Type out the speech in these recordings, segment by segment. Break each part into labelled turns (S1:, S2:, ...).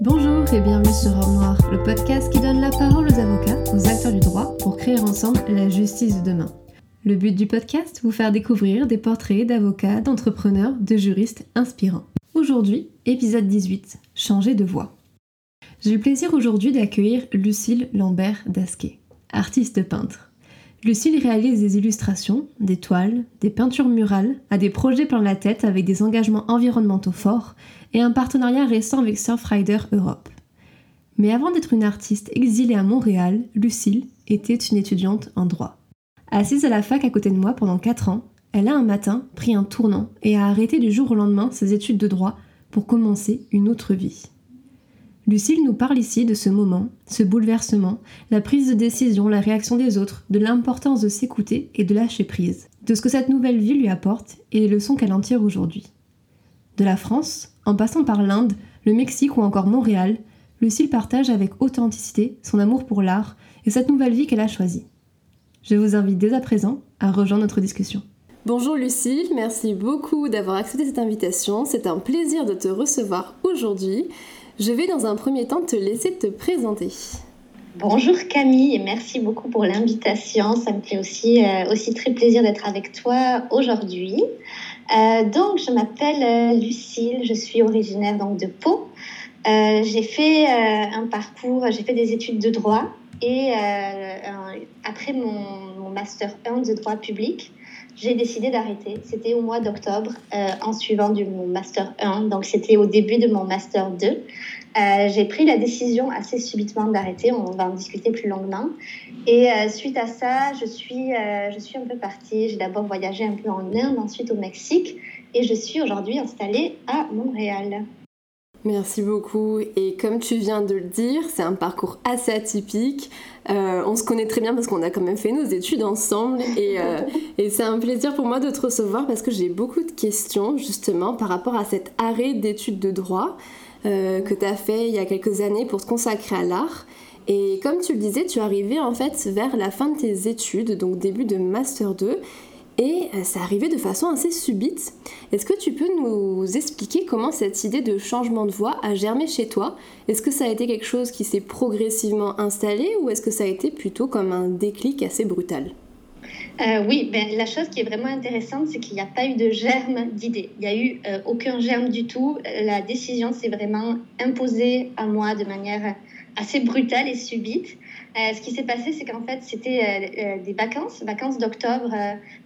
S1: Bonjour et bienvenue sur Or Noir, le podcast qui donne la parole aux avocats, aux acteurs du droit pour créer ensemble la justice de demain. Le but du podcast, vous faire découvrir des portraits d'avocats, d'entrepreneurs, de juristes inspirants. Aujourd'hui, épisode 18, changer de voix. J'ai le plaisir aujourd'hui d'accueillir Lucille Lambert Dasquet, artiste peintre. Lucille réalise des illustrations, des toiles, des peintures murales, a des projets plein la tête avec des engagements environnementaux forts et un partenariat récent avec Surfrider Europe. Mais avant d'être une artiste exilée à Montréal, Lucille était une étudiante en droit. Assise à la fac à côté de moi pendant 4 ans, elle a un matin pris un tournant et a arrêté du jour au lendemain ses études de droit pour commencer une autre vie. Lucille nous parle ici de ce moment, ce bouleversement, la prise de décision, la réaction des autres, de l'importance de s'écouter et de lâcher prise, de ce que cette nouvelle vie lui apporte et les leçons qu'elle en tire aujourd'hui. De la France, en passant par l'Inde, le Mexique ou encore Montréal, Lucille partage avec authenticité son amour pour l'art et cette nouvelle vie qu'elle a choisie. Je vous invite dès à présent à rejoindre notre discussion. Bonjour Lucille, merci beaucoup d'avoir accepté cette invitation. C'est un plaisir de te recevoir aujourd'hui. Je vais dans un premier temps te laisser te présenter.
S2: Bonjour Camille et merci beaucoup pour l'invitation. Ça me fait aussi, euh, aussi très plaisir d'être avec toi aujourd'hui. Euh, donc, je m'appelle euh, Lucille, je suis originaire donc, de Pau. j'ai fait un parcours, j'ai fait des études de droit et après mon, mon, master 1 de droit public, j'ai décidé d'arrêter. C'était au mois d'octobre, euh, en suivant mon master 1, donc c'était au début de mon master 2. Euh, j'ai pris la décision assez subitement d'arrêter, on va en discuter plus longuement. Et euh, suite à ça, je suis, je suis un peu partie. J'ai d'abord voyagé un peu en Inde, ensuite au Mexique, et je suis aujourd'hui installée à Montréal.
S1: Merci beaucoup. Et comme tu viens de le dire, c'est un parcours assez atypique. Euh, on se connaît très bien parce qu'on a quand même fait nos études ensemble. Euh, et, c'est un plaisir pour moi de te recevoir parce que j'ai beaucoup de questions justement par rapport à cet arrêt d'études de droit euh, que tu as fait il y a quelques années pour te consacrer à l'art. Et comme tu le disais, tu es arrivé en fait vers la fin de tes études, donc début de Master 2. Et euh, ça arrivait de façon assez subite. Est-ce que tu peux nous expliquer comment cette idée de changement de voix a germé chez toi? Est-ce que ça a été quelque chose qui s'est progressivement installé ou est-ce que ça a été plutôt comme un déclic assez brutal?
S2: Euh, oui, ben, la chose qui est vraiment intéressante, c'est qu'il n'y a pas eu de germe d'idée. Il n'y a eu euh, aucun germe du tout. La décision s'est vraiment imposée à moi de manière assez brutale et subite. Euh, ce qui s'est passé, c'est qu'en fait, c'était euh, euh, des vacances, vacances d'octobre,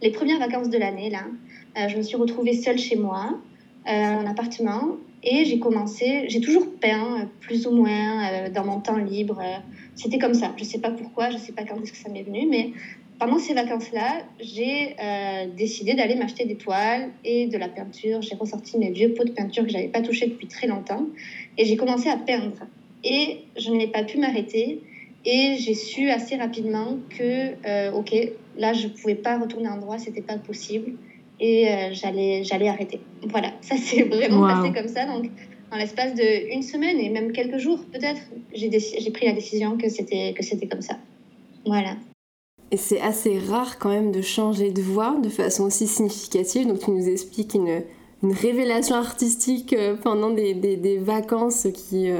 S2: les premières vacances de l'année, là. je me suis retrouvée seule chez moi, en appartement, et j'ai commencé, j'ai toujours peint, plus ou moins, dans mon temps libre. c'était comme ça. Je ne sais pas pourquoi, je ne sais pas quand est-ce que ça m'est venu, mais pendant ces vacances-là, j'ai décidé d'aller m'acheter des toiles et de la peinture. J'ai ressorti mes vieux pots de peinture que j'avais pas touchés depuis très longtemps et j'ai commencé à peindre. Et je n'ai pas pu m'arrêter. Et j'ai su assez rapidement que, euh, OK, là, je ne pouvais pas retourner en droit, c'était pas possible. Et euh, j'allais, j'allais arrêter. Voilà, ça s'est vraiment passé comme ça. Donc, en l'espace d'une semaine et même quelques jours, peut-être, j'ai, j'ai pris la décision que c'était, que c'était comme ça. Voilà.
S1: Et c'est assez rare quand même de changer de voix de façon aussi significative. Donc, tu nous expliques une, une révélation artistique euh, pendant des, des, des vacances qui,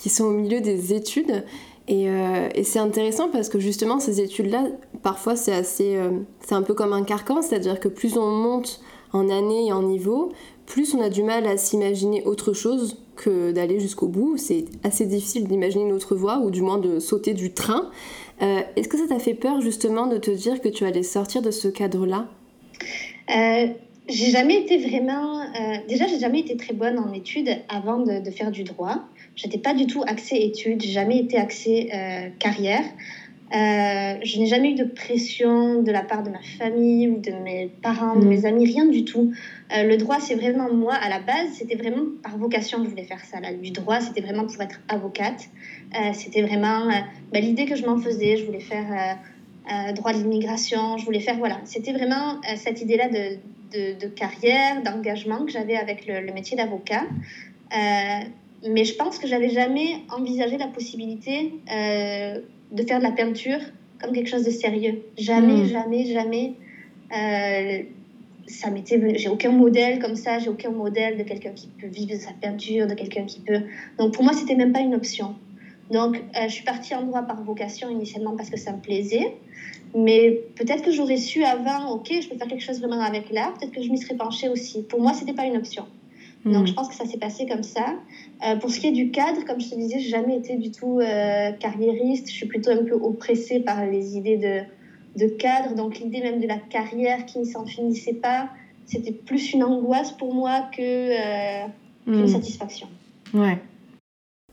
S1: qui sont au milieu des études. Euh, et, c'est intéressant parce que justement, ces études-là, parfois, c'est assez. Euh, c'est un peu comme un carcan, c'est-à-dire que plus on monte en année et en niveau, plus on a du mal à s'imaginer autre chose que d'aller jusqu'au bout. C'est assez difficile d'imaginer une autre voie, ou du moins de sauter du train. Euh, est-ce que ça t'a fait peur justement de te dire que tu allais sortir de ce cadre-là?
S2: J'ai jamais été vraiment. déjà, j'ai jamais été très bonne en études avant de, de faire du droit. J'étais pas du tout axée études, j'ai jamais été axée euh, carrière. Euh, je n'ai jamais eu de pression de la part de ma famille ou de mes parents, de mm. mes amis, rien du tout. Euh, le droit, c'est vraiment moi, à la base, c'était vraiment par vocation que je voulais faire ça. Là. Du droit, c'était vraiment pour être avocate. c'était vraiment bah, l'idée que je m'en faisais. Je voulais faire droit de l'immigration, je voulais faire, voilà. C'était vraiment cette idée-là de, de, de, carrière, d'engagement que j'avais avec le, le métier d'avocat mais je pense que j'avais jamais envisagé la possibilité euh, de faire de la peinture comme quelque chose de sérieux. Jamais, hmm. jamais, jamais. Euh, ça m'était, j'ai aucun modèle comme ça, j'ai aucun modèle de quelqu'un qui peut vivre de sa peinture, de quelqu'un qui peut. Donc pour moi, c'était même pas une option. Donc euh, je suis partie en droit par vocation initialement parce que ça me plaisait. Mais peut-être que j'aurais su avant, ok, je peux faire quelque chose vraiment avec l'art, peut-être que je m'y serais penchée aussi. Pour moi, c'était pas une option. Donc, hmm. je pense que ça s'est passé comme ça. Euh, pour ce qui est du cadre, comme je te disais, j'ai jamais été du tout euh, carriériste. Je suis plutôt un peu oppressée par les idées de, de cadre. Donc, l'idée même de la carrière qui ne s'en finissait pas, c'était plus une angoisse pour moi que qu'une hmm. satisfaction.
S1: Ouais.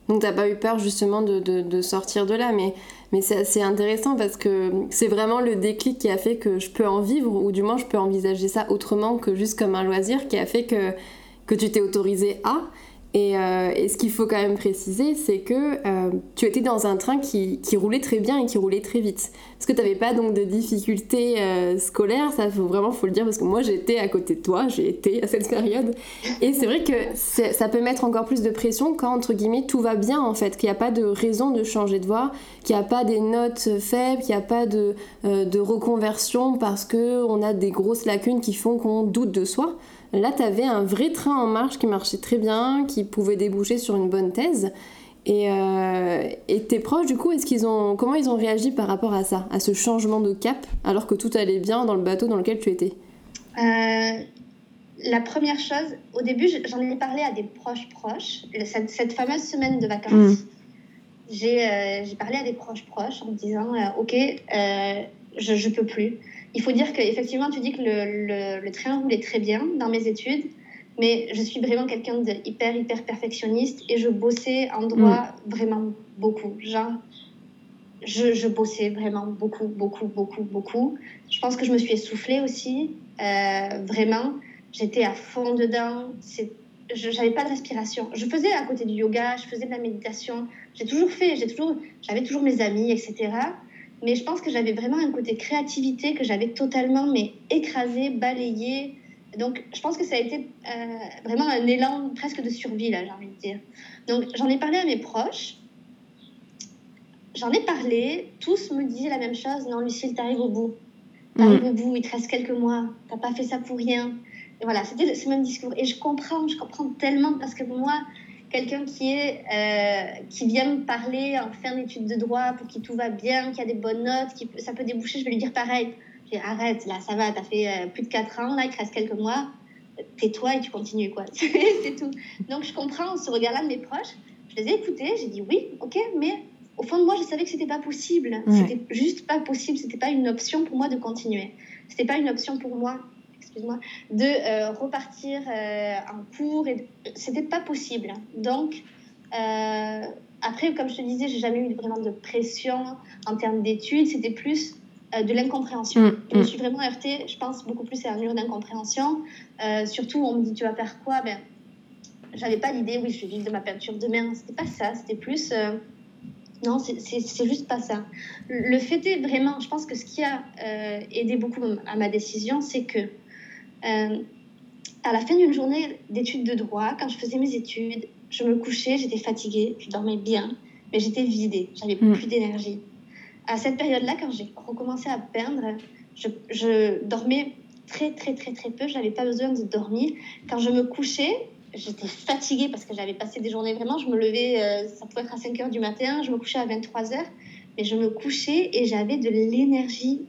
S1: Donc, t'as pas eu peur justement de, sortir de là, mais, mais c'est assez intéressant parce que c'est vraiment le déclic qui a fait que je peux en vivre, ou du moins je peux envisager ça autrement que juste comme un loisir, qui a fait que que tu t'es autorisé à. Euh, et, ce qu'il faut quand même préciser, c'est que euh, tu étais dans un train qui, roulait très bien et qui roulait très vite. Parce que tu n'avais pas donc de difficultés euh, scolaires, ça faut vraiment faut le dire, parce que moi j'étais à côté de toi, j'ai été à cette période. Et c'est vrai que ça peut mettre encore plus de pression quand, entre guillemets, tout va bien en fait, qu'il n'y a pas de raison de changer de voie, qu'il n'y a pas des notes faibles, qu'il n'y a pas de, de reconversion parce qu'on a des grosses lacunes qui font qu'on doute de soi. Là, tu avais un vrai train en marche qui marchait très bien, qui pouvait déboucher sur une bonne thèse. Et, euh, tes proches, du coup, est-ce qu'ils ont, comment ils ont réagi par rapport à ça, à ce changement de cap, alors que tout allait bien dans le bateau dans lequel tu étais?
S2: Euh, La première chose, au début, j'en ai parlé à des proches proches, cette, fameuse semaine de vacances. Mm. Euh, j'ai parlé à des proches proches en me disant, ok, je, je peux plus. Il faut dire qu'effectivement, tu dis que le, le, train roulait très bien dans mes études, mais je suis vraiment quelqu'un de hyper, hyper perfectionniste et je bossais en droit mm. vraiment beaucoup. Genre, je, je, bossais vraiment beaucoup, beaucoup, beaucoup, beaucoup. Je pense que je me suis essoufflée aussi, euh, vraiment. J'étais à fond dedans. Je n'avais pas de respiration. Je faisais à côté du yoga, je faisais de la méditation. J'ai toujours fait, j'ai toujours, j'avais toujours mes amis, etc. Mais je pense que j'avais vraiment un côté créativité que j'avais totalement mais écrasé, balayé. Donc, je pense que ça a été euh, vraiment un élan presque de survie, là, j'ai envie de dire. Donc, j'en ai parlé à mes proches. J'en ai parlé. Tous me disaient la même chose. Non, Lucille, t'arrives au bout. T'arrives mm. au bout. Il te reste quelques mois. T'as pas fait ça pour rien. Et voilà, c'était ce même discours. Et je comprends, je comprends tellement parce que moi, quelqu'un qui est euh, qui vient me parler en fin d'études de droit pour qui tout va bien, qui a des bonnes notes, qui ça peut déboucher, je vais lui dire pareil. Je arrête, là, ça va, t'as fait euh, plus de 4 ans, là, il te reste quelques mois, tais-toi et tu continues, quoi. c'est tout. Donc, je comprends ce regard-là de mes proches. Je les ai écoutés, j'ai dit oui, ok, mais au fond de moi, je savais que c'était pas possible. C'était juste pas possible, c'était pas une option pour moi de continuer. C'était pas une option pour moi moi de euh, repartir euh, en cours. Et c'était pas possible. Donc, euh, après, comme je te disais, j'ai jamais eu vraiment de pression en termes d'études. C'était plus de l'incompréhension. Mm, je me mm. suis vraiment heurtée, je pense, beaucoup plus à un mur d'incompréhension. surtout, on me dit, tu vas faire quoi? Ben, J'avais pas l'idée, oui, je vais vivre de ma peinture demain. C'était pas ça. C'était plus. Non, c'est juste pas ça. Le fait est vraiment, je pense que ce qui a aidé beaucoup à ma décision, c'est que euh, à la fin d'une journée d'études de droit, quand je faisais mes études, je me couchais, j'étais fatiguée, je dormais bien, mais j'étais vidée, j'avais mm. plus d'énergie. À cette période-là, quand j'ai recommencé à peindre, je, dormais très très très très peu, j'avais pas besoin de dormir. Quand je me couchais, j'étais fatiguée parce que j'avais passé des journées vraiment, je me levais, euh, ça pouvait être à 5 heures du matin, je me couchais à 23 heures, mais je me couchais et j'avais de l'énergie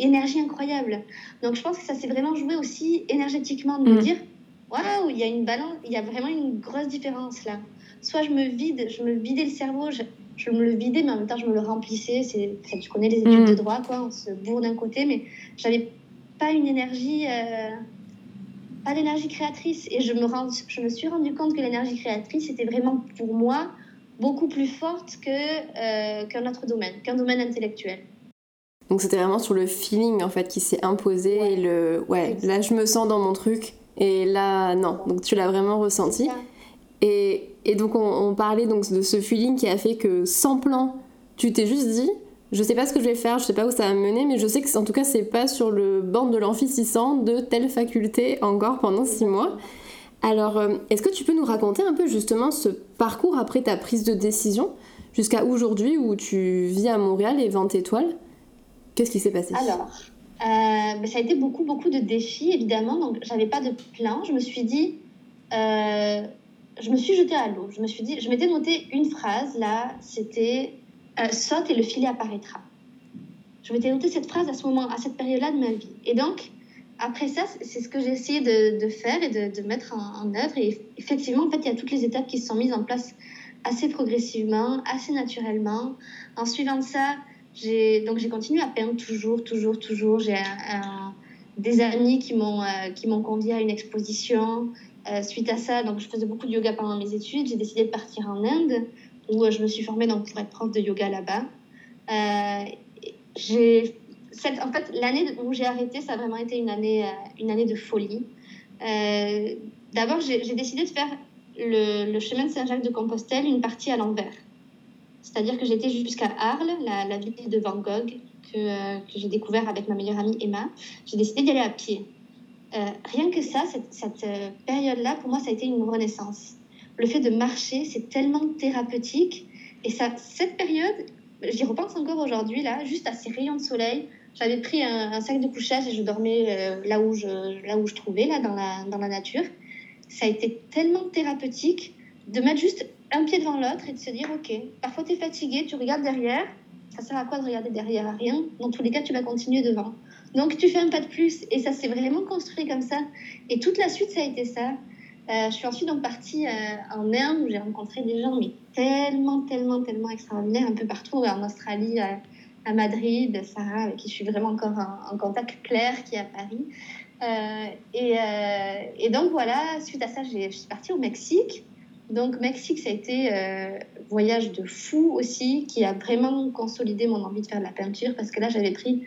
S2: énergie incroyable. Donc je pense que ça s'est vraiment joué aussi énergétiquement de me mm. dire waouh, il y a une balance, il y a vraiment une grosse différence là. Soit je me vide, je me vidais le cerveau, je, je me le vidais, mais en même temps je me le remplissais. C'est, tu connais les études de mm. droit, quoi, on se bourre d'un côté, mais j'avais pas une énergie, euh, pas d'énergie créatrice. Et je me, je me suis rendu compte que l'énergie créatrice était vraiment pour moi beaucoup plus forte que, euh, qu'un autre domaine, qu'un domaine intellectuel.
S1: Donc c'était vraiment sur le feeling en fait qui s'est imposé et le ouais là je me sens dans mon truc et là non. Donc tu l'as vraiment ressenti. Et, et, donc on, parlait donc de ce feeling qui a fait que sans plan tu t'es juste dit je sais pas ce que je vais faire je sais pas où ça va me mener mais je sais que en tout cas c'est pas sur le banc de l'amphi 600 de telle faculté encore pendant six mois. Alors euh, est-ce que tu peux nous raconter un peu justement ce parcours après ta prise de décision jusqu'à aujourd'hui où tu vis à Montréal et 20 étoiles Qu'est-ce qui s'est passé?
S2: Alors, ben, Ça a été beaucoup, beaucoup de défis, évidemment. Donc, j'avais pas de plan. Je me suis dit, euh, je me suis jetée à l'eau. Je me suis dit, je m'étais noté une phrase là, c'était euh, saute et le filet apparaîtra. Je m'étais noté cette phrase à ce moment, à cette période-là de ma vie. Et donc, après ça, c'est ce que j'ai essayé de, faire et de, mettre en, en, œuvre. Et effectivement, en fait, il y a toutes les étapes qui se sont mises en place assez progressivement, assez naturellement. En suivant ça, donc j'ai continué à peindre toujours, toujours, toujours. J'ai des amis qui m'ont euh, qui m'ont convié à une exposition. Euh, suite à ça, donc je faisais beaucoup de yoga pendant mes études. J'ai décidé de partir en Inde où euh, je me suis formée donc, pour être prof de yoga là-bas. J'ai cette, en fait, l'année où j'ai arrêté, ça a vraiment été une année, une année de folie. D'abord, j'ai décidé de faire le, le chemin de Saint-Jacques de Compostelle, une partie à l'envers. C'est-à-dire que j'étais jusqu'à Arles, la, ville de Van Gogh, que, euh, que j'ai découvert avec ma meilleure amie Emma. J'ai décidé d'y aller à pied. Euh, rien que ça, cette, euh, période-là, pour moi, ça a été une renaissance. Le fait de marcher, c'est tellement thérapeutique. Et ça, cette période, j'y repense encore aujourd'hui, là, juste à ces rayons de soleil. J'avais pris un, sac de couchage et je dormais là, où je, là où je trouvais, là, dans la, dans la nature. Ça a été tellement thérapeutique de mettre juste un pied devant l'autre et de se dire, OK, parfois tu es fatigué, tu regardes derrière. Ça sert à quoi de regarder derrière À rien? Dans tous les cas, tu vas continuer devant. Donc tu fais un pas de plus et ça s'est vraiment construit comme ça. Et toute la suite, ça a été ça. Euh, je suis ensuite donc partie euh, en Inde où j'ai rencontré des gens mais tellement, tellement, tellement extraordinaires un peu partout, en Australie, à, Madrid, Sarah, avec qui je suis vraiment encore en, contact, Claire qui est à Paris. Euh, et, et, donc voilà, suite à ça, je suis partie au Mexique. Donc Mexique, ça a été euh, voyage de fou aussi, qui a vraiment consolidé mon envie de faire de la peinture parce que là, j'avais pris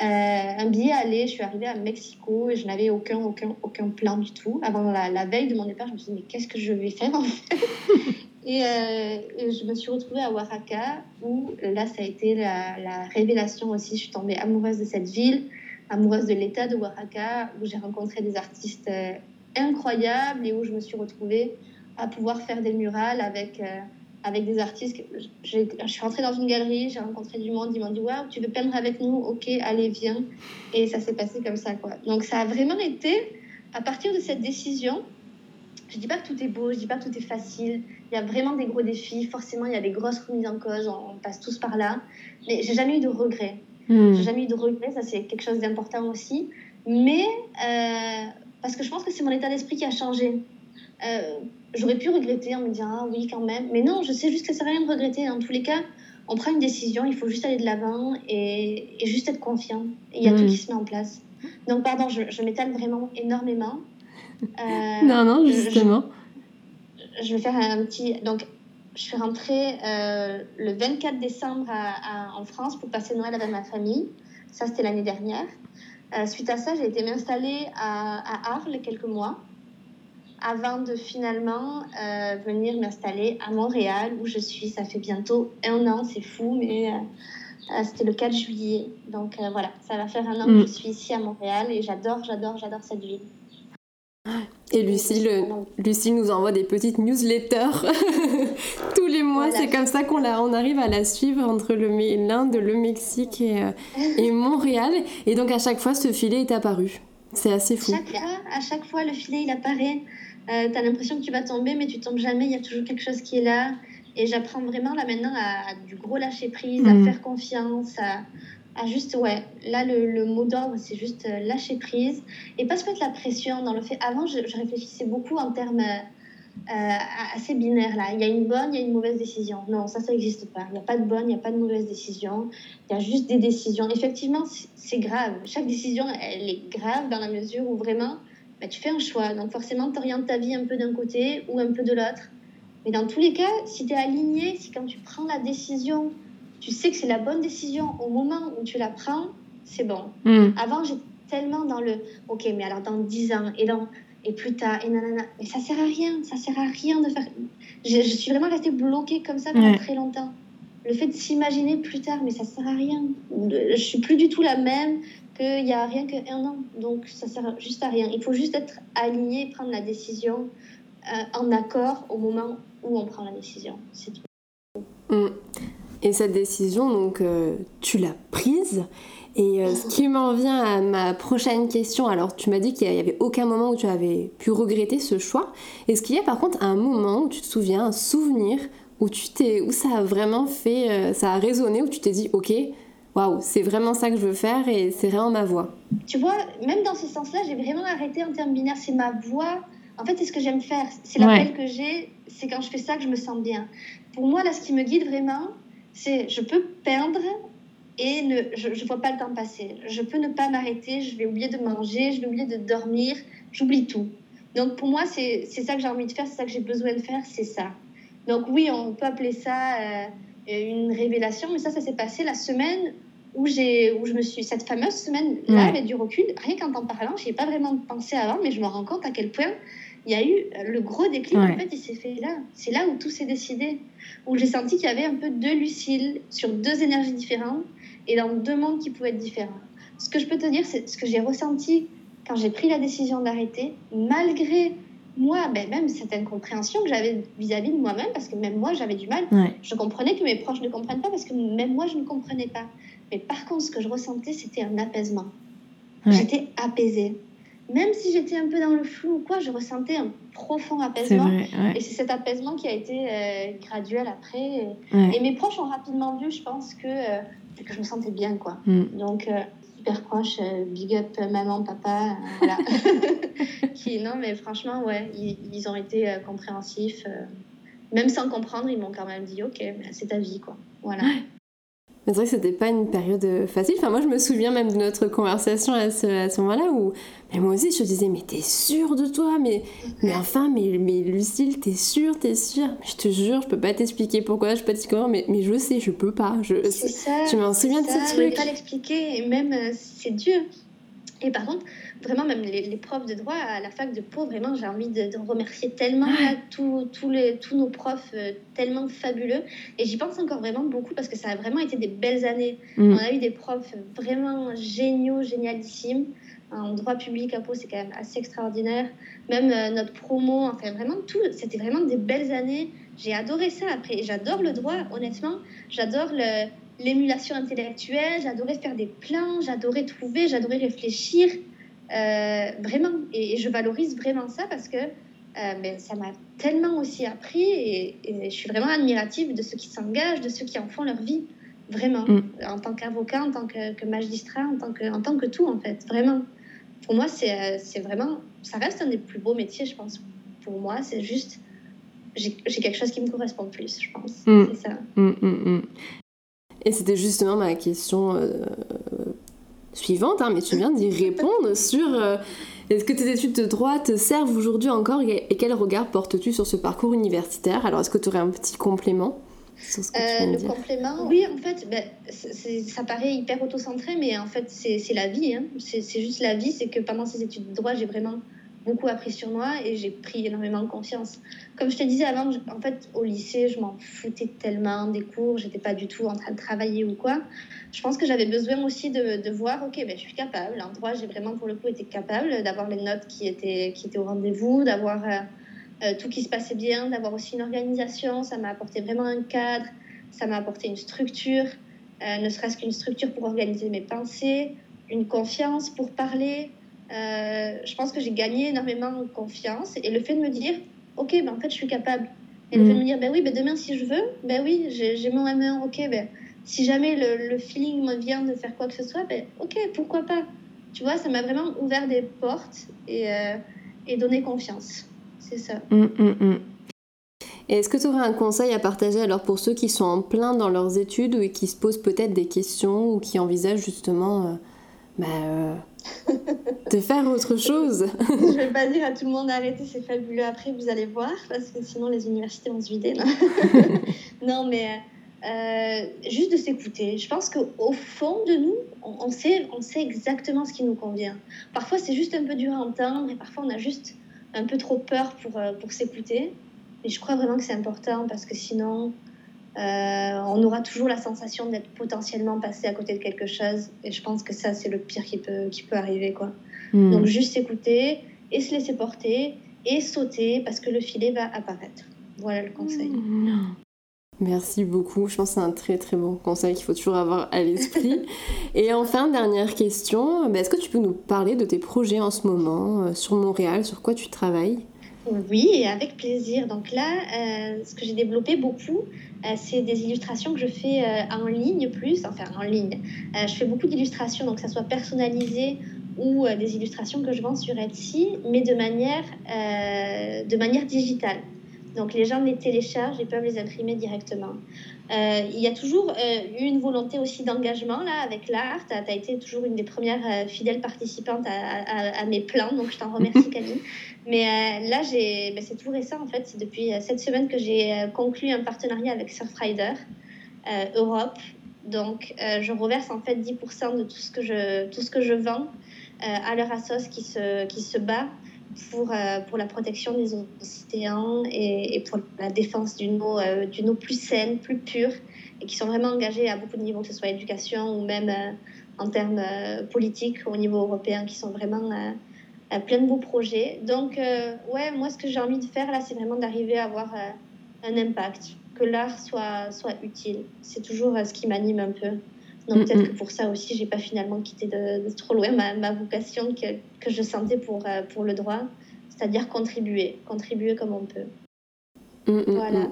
S2: euh, un billet à aller, je suis arrivée à Mexico et je n'avais aucun, aucun, aucun plan du tout. Avant la, la, veille de mon départ, je me suis dit, mais qu'est-ce que je vais faire en fait? Et, euh, et, je me suis retrouvée à Oaxaca où là, ça a été la, la, révélation aussi. Je suis tombée amoureuse de cette ville, amoureuse de l'état de Oaxaca, où j'ai rencontré des artistes euh, incroyables et où je me suis retrouvée à pouvoir faire des murales avec euh, avec des artistes. Je, suis rentrée dans une galerie, j'ai rencontré du monde, ils m'ont dit Waouh, tu veux peindre avec nous? Ok, allez, viens. Et ça s'est passé comme ça. Quoi. Donc ça a vraiment été, à partir de cette décision, je dis pas que tout est beau, je dis pas que tout est facile. Il y a vraiment des gros défis. Forcément, il y a des grosses remises en cause, on, on passe tous par là. Mais j'ai jamais eu de regrets. Mmh. J'ai jamais eu de regrets, ça c'est quelque chose d'important aussi. Mais euh, parce que je pense que c'est mon état d'esprit qui a changé. Euh, j'aurais pu regretter en me disant ah oui quand même. Mais non je sais juste que ça sert à rien de regretter dans tous les cas on prend une décision il faut juste aller de l'avant et, et, juste être confiant. Et il y a mmh. tout qui se met en place. Donc pardon je, je m'étale vraiment énormément.
S1: Euh, non non justement
S2: je, je, vais faire un petit donc je suis rentrée euh, le 24 décembre à, à, en France pour passer Noël avec ma famille. Ça c'était l'année dernière. Euh, suite à ça j'ai été m'installer à, à Arles quelques mois avant de finalement euh, venir m'installer à Montréal où je suis. Ça fait bientôt un an, c'est fou, mais euh, euh, c'était le 4 juillet. Donc euh, voilà, ça va faire un an mm. que je suis ici à Montréal et j'adore, j'adore, j'adore cette ville.
S1: Et Lucie, le, Lucie nous envoie des petites newsletters tous les mois. Voilà. C'est comme ça qu'on on arrive à la suivre entre l'Inde, le Mexique et, et Montréal. Et donc à chaque fois, ce filet est apparu. C'est assez fou.
S2: Chaque fois, à chaque fois, le filet, il apparaît. Euh, tu as l'impression que tu vas tomber, mais tu tombes jamais. Il y a toujours quelque chose qui est là. Et j'apprends vraiment là maintenant à, à, du gros lâcher prise, mmh. à faire confiance, à, à, juste, ouais, là le, le mot d'ordre, c'est juste euh, lâcher prise et pas se mettre la pression dans le fait. Avant, je, je réfléchissais beaucoup en termes euh, assez binaires là. Il y a une bonne, il y a une mauvaise décision. Non, ça, ça n'existe pas. Il n'y a pas de bonne, il n'y a pas de mauvaise décision. Il y a juste des décisions. Effectivement, c'est grave. Chaque décision, elle est grave dans la mesure où vraiment bah, tu fais un choix. Donc forcément, tu orientes ta vie un peu d'un côté ou un peu de l'autre. Mais dans tous les cas, si tu es aligné, si quand tu prends la décision, tu sais que c'est la bonne décision au moment où tu la prends, c'est bon. Mm. Avant, j'étais tellement dans le OK, mais alors dans 10 ans et, dans, et plus tard, et nanana. Mais ça sert à rien, ça sert à rien de faire. Je, je suis vraiment restée bloquée comme ça pendant ouais. très longtemps. Le fait de s'imaginer plus tard, mais ça sert à rien. Je suis plus du tout la même qu'il n'y a rien qu'un an. Donc, ça sert juste à rien. Il faut juste être aligné prendre la décision euh, en accord au moment où on prend la décision. C'est tout.
S1: Mmh. Et cette décision, donc, euh, tu l'as prise. Et euh, ce qui m'en vient à ma prochaine question, alors tu m'as dit qu'il n'y avait aucun moment où tu avais pu regretter ce choix. Est-ce qu'il y a par contre un moment où tu te souviens, un souvenir où tu t'es, où ça a vraiment fait, euh, ça a résonné, où tu t'es dit, ok, waouh, c'est vraiment ça que je veux faire et c'est vraiment ma voix.
S2: Tu vois, même dans ce sens-là, j'ai vraiment arrêté en termes binaires. C'est ma voix. En fait, c'est ce que j'aime faire. C'est l'appel que j'ai. C'est quand je fais ça que je me sens bien. Pour moi, là, ce qui me guide vraiment, c'est je peux peindre et ne, je ne vois pas le temps passer. Je peux ne pas m'arrêter, je vais oublier de manger, je vais oublier de dormir, j'oublie tout. Donc pour moi, c'est ça que j'ai envie de faire, c'est ça que j'ai besoin de faire, c'est ça. Donc oui, on peut appeler ça euh, une révélation, mais ça, ça s'est passé la semaine où, où je me suis, cette fameuse semaine-là, avec du recul, rien qu'en t'en parlant, je n'y ai pas vraiment pensé avant, mais je me rends compte à quel point il y a eu le gros déclic, en fait, il s'est fait là. C'est là où tout s'est décidé, où j'ai senti qu'il y avait un peu deux Lucille sur deux énergies différentes et dans deux mondes qui pouvaient être différents. Ce que je peux te dire, c'est ce que j'ai ressenti quand j'ai pris la décision d'arrêter, malgré moi, ben, même cette incompréhension que j'avais vis-à-vis de moi-même, parce que même moi, j'avais du mal. Je comprenais que mes proches ne comprennent pas, parce que même moi, je ne comprenais pas. Mais par contre, ce que je ressentais, c'était un apaisement. J'étais apaisée. Même si j'étais un peu dans le flou ou quoi, je ressentais un profond apaisement. Et c'est cet apaisement qui a été euh, graduel après. Et, mes proches ont rapidement vu, je pense, que euh, que je me sentais bien, quoi. Mm. Donc, euh, super proche, euh, big up maman, papa, euh, voilà. qui, non, mais franchement, ouais, ils, ont été compréhensifs. même sans comprendre, ils m'ont quand même dit, ok, c'est ta vie, quoi. Voilà.
S1: C'est vrai que c'était pas une période facile. Enfin, moi, je me souviens même de notre conversation à ce, à ce moment-là où mais moi aussi, je te disais, mais t'es sûre de toi? Mais, mais enfin, mais, mais Lucille, t'es sûre, t'es sûre? Je te jure, je peux pas t'expliquer pourquoi, je peux pas t'expliquer comment, mais, mais je sais, je peux pas. Je,
S2: ça,
S1: je m'en souviens de ce truc.
S2: Je peux pas l'expliquer, et même, euh, c'est dur. Et par contre, vraiment, même les, profs de droit à la fac de Pau, vraiment, j'ai envie de, remercier tellement tous, les, tous nos profs euh, tellement fabuleux. Et j'y pense encore vraiment beaucoup parce que ça a vraiment été des belles années. Mm. On a eu des profs vraiment géniaux, génialissimes. En droit public à Pau, c'est quand même assez extraordinaire. Même euh, notre promo, enfin vraiment tout, c'était vraiment des belles années. J'ai adoré ça après. J'adore le droit, honnêtement. J'adore le, l'émulation intellectuelle, j'adorais faire des plans, j'adorais trouver, j'adorais réfléchir, euh, vraiment. Et, je valorise vraiment ça parce que euh, ben, ça m'a tellement aussi appris et, je suis vraiment admirative de ceux qui s'engagent, de ceux qui en font leur vie, vraiment. Mm. En tant qu'avocat, en tant que, magistrat, en tant que, en tant que tout, en fait, vraiment. Pour moi, c'est euh, vraiment, ça reste un des plus beaux métiers, je pense. Pour moi, c'est juste j'ai quelque chose qui me correspond plus, je pense. Mm. C'est ça.
S1: Mm, et c'était justement ma question euh, suivante, hein, mais tu viens d'y répondre sur euh, est-ce que tes études de droit te servent aujourd'hui encore et quel regard portes-tu sur ce parcours universitaire? Alors, est-ce que tu aurais un petit complément sur ce que tu
S2: viens
S1: de
S2: euh, Le complément, oui, en fait, ben, ça paraît hyper auto-centré, mais en fait, c'est la vie. Hein. C'est juste la vie, c'est que pendant ces études de droit, j'ai vraiment beaucoup appris sur moi et j'ai pris énormément de confiance. Comme je te disais avant, en fait, au lycée, je m'en foutais tellement des cours, j'étais pas du tout en train de travailler ou quoi. Je pense que j'avais besoin aussi de, voir, ok, ben, je suis capable. En droit, j'ai vraiment pour le coup été capable d'avoir les notes qui étaient, qui étaient au rendez-vous, d'avoir euh, euh, tout qui se passait bien, d'avoir aussi une organisation. Ça m'a apporté vraiment un cadre, ça m'a apporté une structure, euh, ne serait-ce qu'une structure pour organiser mes pensées, une confiance pour parler. Euh, je pense que j'ai gagné énormément de confiance. Et le fait de me dire, OK, ben, en fait, je suis capable. Et le fait de mm. me dire, ben oui, ben demain, si je veux, ben oui, j'ai mon M1, OK, ben, si jamais le, le, feeling me vient de faire quoi que ce soit, ben OK, pourquoi pas Tu vois, ça m'a vraiment ouvert des portes et, euh, et donné confiance. C'est ça.
S1: Mm, mm, et est-ce que tu aurais un conseil à partager alors pour ceux qui sont en plein dans leurs études ou qui se posent peut-être des questions ou qui envisagent justement euh, ben, de faire autre chose.
S2: je vais pas dire à tout le monde d'arrêter, c'est fabuleux après, vous allez voir, parce que sinon les universités vont se vider. Non, mais euh, juste de s'écouter. Je pense qu'au fond de nous, on, sait, on sait exactement ce qui nous convient. Parfois, c'est juste un peu dur à entendre et parfois, on a juste un peu trop peur pour, euh, pour s'écouter. Et je crois vraiment que c'est important parce que sinon, on aura toujours la sensation d'être potentiellement passé à côté de quelque chose. Et je pense que ça, c'est le pire qui peut, qui peut arriver. Quoi. Hmm. Donc, juste écouter et se laisser porter et sauter parce que le filet va apparaître. Voilà le conseil.
S1: Hmm. Merci beaucoup. Je pense que c'est un très très bon conseil qu'il faut toujours avoir à l'esprit. Et enfin, dernière question, bah, est-ce que tu peux nous parler de tes projets en ce moment euh, sur Montréal, sur quoi tu travailles?
S2: Oui, avec plaisir. Donc là, euh, ce que j'ai développé beaucoup, euh, c'est des illustrations que je fais en ligne plus, enfin en ligne. je fais beaucoup d'illustrations, donc que ça soit personnalisé ou des illustrations que je vends sur Etsy, mais de manière, de manière digitale. Donc les gens les téléchargent et peuvent les imprimer directement. Euh, il y a toujours euh, eu une volonté aussi d'engagement là avec l'art. Tu as, été toujours une des premières euh, fidèles participantes à, mes plans, donc je t'en remercie Camille. Mais là, ben, c'est tout récent en fait. C'est depuis cette semaine que j'ai conclu un partenariat avec Surfrider Europe. Donc je reverse en fait 10% de tout ce que je, tout ce que je vends à leur assos qui se, qui se bat pour, euh, pour la protection des océans et, pour la défense d'une eau, euh, eau plus saine, plus pure, et qui sont vraiment engagés à beaucoup de niveaux, que ce soit éducation ou même euh, en termes politiques au niveau européen, qui sont vraiment plein de beaux projets. Donc, ouais, moi, ce que j'ai envie de faire là, c'est vraiment d'arriver à avoir un impact, que l'art soit, soit utile. C'est toujours ce qui m'anime un peu. Donc peut-être que pour ça aussi, j'ai pas finalement quitté de, trop loin ma, ma vocation que, que, je sentais pour, euh, pour le droit, c'est-à-dire contribuer, contribuer comme on peut.
S1: voilà.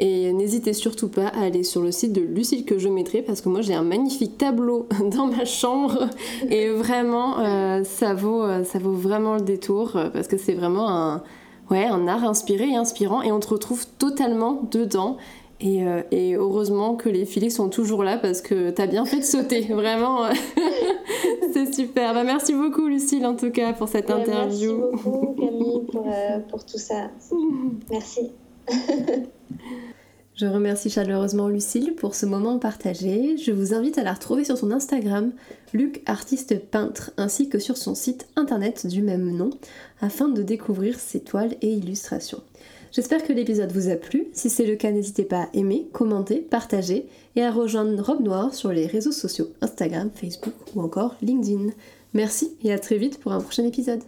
S1: Et n'hésitez surtout pas à aller sur le site de Lucille que je mettrai parce que moi j'ai un magnifique tableau dans ma chambre. Et vraiment euh, ça, vaut, euh, ça vaut vraiment le détour parce que c'est vraiment un, ouais, un art inspiré et inspirant. Et on te retrouve totalement dedans euh, et, heureusement que les filets sont toujours là parce que t'as bien fait de sauter, vraiment. c'est super. Bah, merci beaucoup Lucille en tout cas pour cette interview.
S2: Merci beaucoup Camille pour, euh, pour tout ça. Merci.
S1: Je remercie chaleureusement Lucille pour ce moment partagé. Je vous invite à la retrouver sur son Instagram, Luc Artiste Peintre, ainsi que sur son site internet du même nom, afin de découvrir ses toiles et illustrations. J'espère que l'épisode vous a plu. Si c'est le cas, n'hésitez pas à aimer, commenter, partager et à rejoindre Robe Noire sur les réseaux sociaux Instagram, Facebook ou encore LinkedIn. Merci et à très vite pour un prochain épisode.